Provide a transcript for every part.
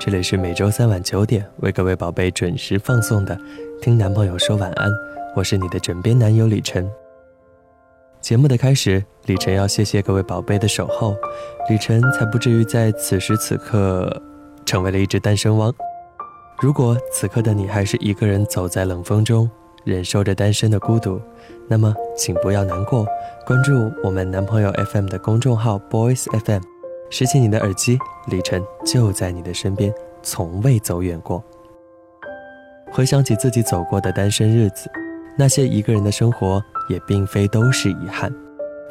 这里是每周三晚九点为各位宝贝准时放送的《听男朋友说晚安》。我是你的枕边男友李晨。节目的开始，李晨要谢谢各位宝贝的守候，李晨才不至于在此时此刻成为了一只单身汪。如果此刻的你还是一个人走在冷风中，忍受着单身的孤独，那么请不要难过，关注我们男朋友 FM 的公众号 Boys FM，拾起你的耳机，李晨就在你的身边，从未走远过。回想起自己走过的单身日子。那些一个人的生活也并非都是遗憾，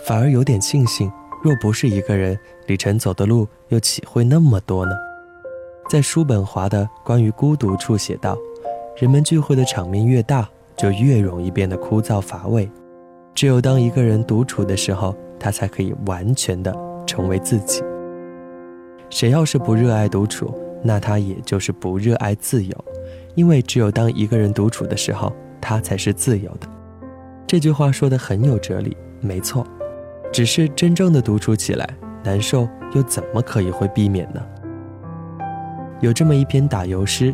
反而有点庆幸。若不是一个人，李晨走的路又岂会那么多呢？在叔本华的关于孤独处写道：“人们聚会的场面越大，就越容易变得枯燥乏味。只有当一个人独处的时候，他才可以完全的成为自己。谁要是不热爱独处，那他也就是不热爱自由，因为只有当一个人独处的时候。”他才是自由的，这句话说的很有哲理，没错。只是真正的独处起来，难受又怎么可以会避免呢？有这么一篇打油诗：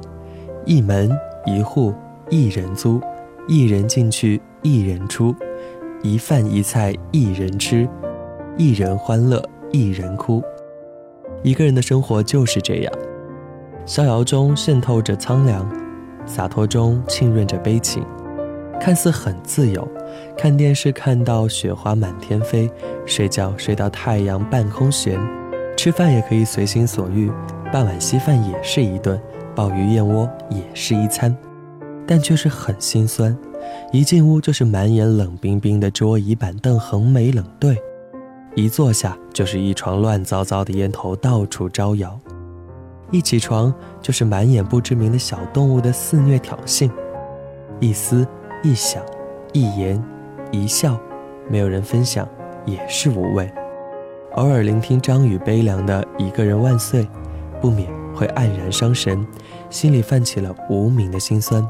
一门一户一人租，一人进去一人出，一饭一菜一人吃，一人欢乐一人哭。一个人的生活就是这样，逍遥中渗透着苍凉。洒脱中浸润着悲情，看似很自由。看电视看到雪花满天飞，睡觉睡到太阳半空悬，吃饭也可以随心所欲，半碗稀饭也是一顿，鲍鱼燕窝也是一餐，但却是很心酸。一进屋就是满眼冷冰冰的桌椅板凳横眉冷对，一坐下就是一床乱糟糟的烟头到处招摇。一起床就是满眼不知名的小动物的肆虐挑衅，一思一想，一言一笑，没有人分享也是无味。偶尔聆听张宇悲凉的一个人万岁，不免会黯然伤神，心里泛起了无名的心酸。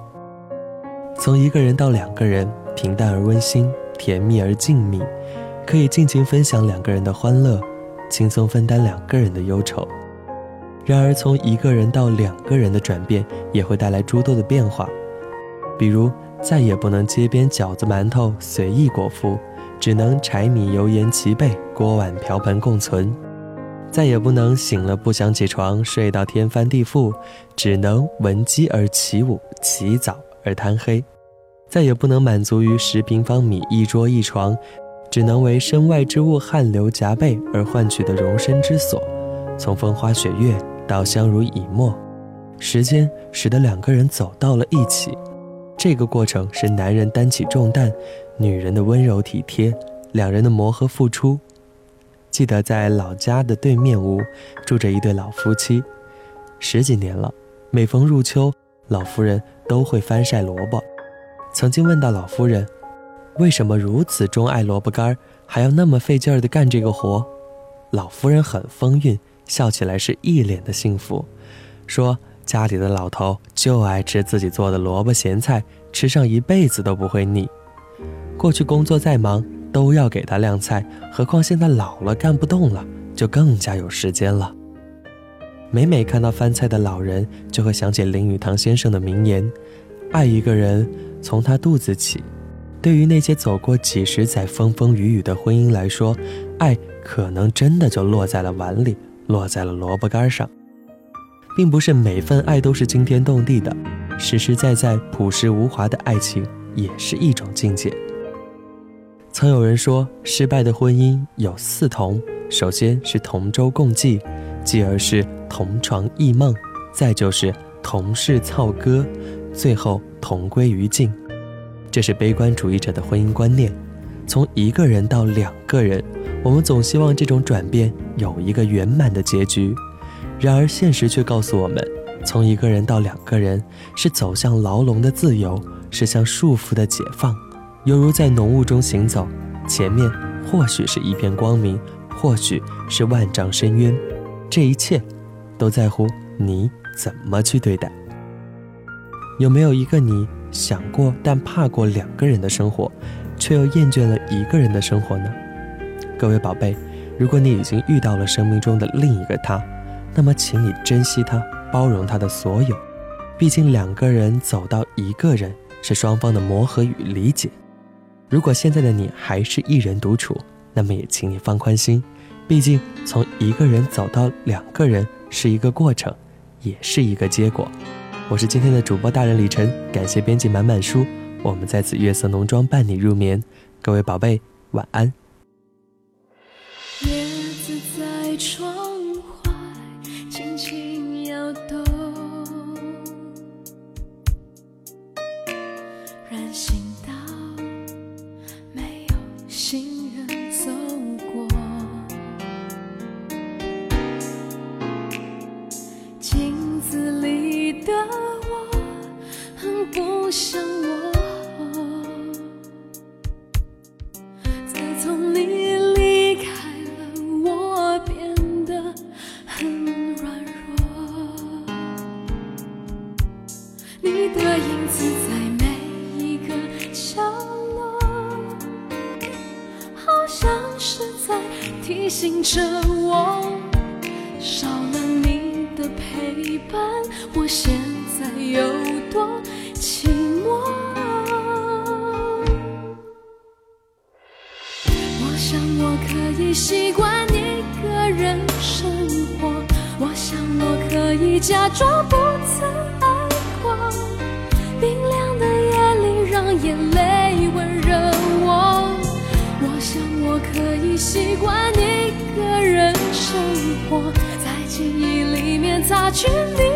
从一个人到两个人，平淡而温馨，甜蜜而静谧，可以尽情分享两个人的欢乐，轻松分担两个人的忧愁。然而，从一个人到两个人的转变，也会带来诸多的变化。比如，再也不能街边饺子馒头随意果腹，只能柴米油盐齐备，锅碗瓢盆共存；再也不能醒了不想起床，睡到天翻地覆，只能闻鸡而起舞，起早而贪黑；再也不能满足于十平方米一桌一床，只能为身外之物汗流浃背而换取的容身之所。从风花雪月。到相濡以沫，时间使得两个人走到了一起。这个过程是男人担起重担，女人的温柔体贴，两人的磨合付出。记得在老家的对面屋住着一对老夫妻，十几年了，每逢入秋，老夫人都会翻晒萝卜。曾经问到老夫人，为什么如此钟爱萝卜干，还要那么费劲儿的干这个活？老夫人很风韵。笑起来是一脸的幸福，说家里的老头就爱吃自己做的萝卜咸菜，吃上一辈子都不会腻。过去工作再忙都要给他晾菜，何况现在老了干不动了，就更加有时间了。每每看到翻菜的老人，就会想起林语堂先生的名言：“爱一个人，从他肚子起。”对于那些走过几十载风风雨雨的婚姻来说，爱可能真的就落在了碗里。落在了萝卜干上，并不是每份爱都是惊天动地的，实实在在、朴实无华的爱情也是一种境界。曾有人说，失败的婚姻有四同：首先是同舟共济，继而是同床异梦，再就是同室操戈，最后同归于尽。这是悲观主义者的婚姻观念，从一个人到两个人。我们总希望这种转变有一个圆满的结局，然而现实却告诉我们，从一个人到两个人是走向牢笼的自由，是向束缚的解放，犹如在浓雾中行走，前面或许是一片光明，或许是万丈深渊，这一切都在乎你怎么去对待。有没有一个你想过但怕过两个人的生活，却又厌倦了一个人的生活呢？各位宝贝，如果你已经遇到了生命中的另一个他，那么请你珍惜他，包容他的所有。毕竟两个人走到一个人，是双方的磨合与理解。如果现在的你还是一人独处，那么也请你放宽心，毕竟从一个人走到两个人是一个过程，也是一个结果。我是今天的主播大人李晨，感谢编辑满满书，我们在此月色浓妆伴你入眠，各位宝贝晚安。叶子在窗外轻轻摇动，人行不像我。自从你离开了，我变得很软弱。你的影子在每一个角落，好像是在提醒着我，少了你的陪伴，我习惯一个人生活，我想我可以假装不曾爱过。冰凉的夜里，让眼泪温热我。我想我可以习惯一个人生活，在记忆里面擦去你